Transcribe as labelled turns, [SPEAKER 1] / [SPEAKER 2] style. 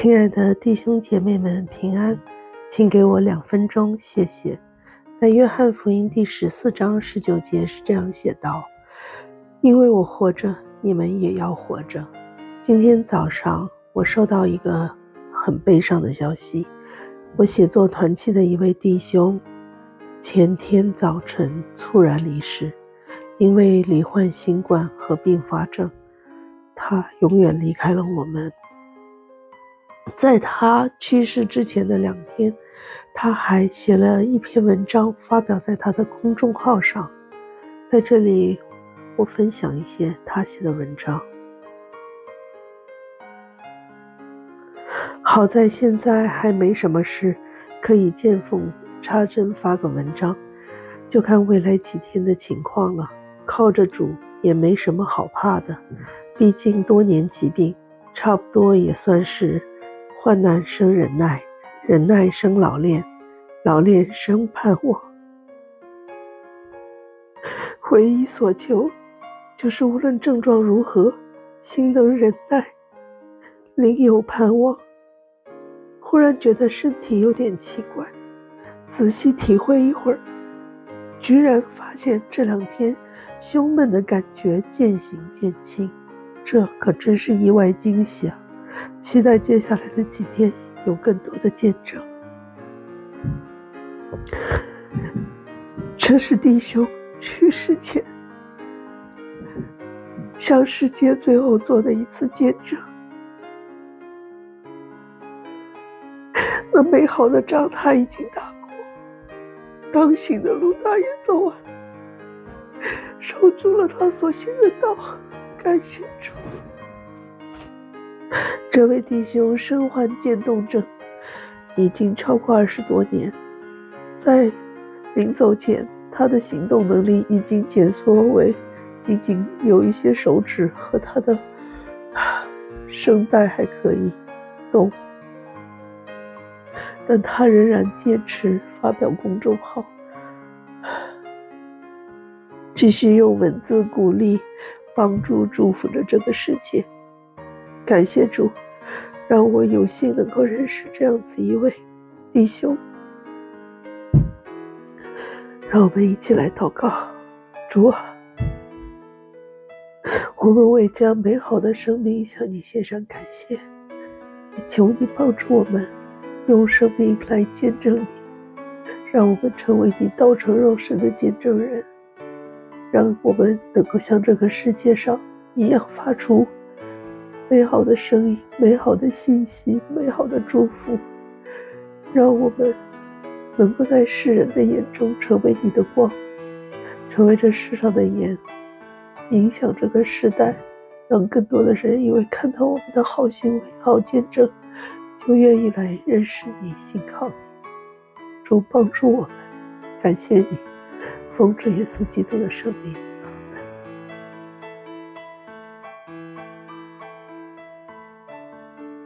[SPEAKER 1] 亲爱的弟兄姐妹们，平安，请给我两分钟，谢谢。在约翰福音第十四章十九节是这样写道：“因为我活着，你们也要活着。”今天早上我收到一个很悲伤的消息，我写作团契的一位弟兄前天早晨猝然离世，因为罹患新冠和并发症，他永远离开了我们。在他去世之前的两天，他还写了一篇文章，发表在他的公众号上。在这里，我分享一些他写的文章。好在现在还没什么事，可以见缝插针发个文章，就看未来几天的情况了。靠着主也没什么好怕的，毕竟多年疾病，差不多也算是。患难生忍耐，忍耐生老练，老练生盼望。唯一所求，就是无论症状如何，心能忍耐，灵有盼望。忽然觉得身体有点奇怪，仔细体会一会儿，居然发现这两天胸闷的感觉渐行渐轻，这可真是意外惊喜啊！期待接下来的几天有更多的见证。这是弟兄去世前向世界最后做的一次见证。那美好的仗他已经打过，当行的路他也走完了，守住了他所行的道，感谢主。这位弟兄身患渐冻症，已经超过二十多年。在临走前，他的行动能力已经减缩为仅仅有一些手指和他的声带还可以动，但他仍然坚持发表公众号，继续用文字鼓励、帮助、祝福着这个世界。感谢主，让我有幸能够认识这样子一位弟兄。让我们一起来祷告，主啊，我们为这样美好的生命向你献上感谢，求你帮助我们用生命来见证你，让我们成为你道成肉身的见证人，让我们能够像这个世界上一样发出。美好的声音，美好的信息，美好的祝福，让我们能够在世人的眼中成为你的光，成为这世上的盐，影响这个时代，让更多的人因为看到我们的好行为、好见证，就愿意来认识你、信靠你。主帮助我们，感谢你，奉主耶稣基督的圣名。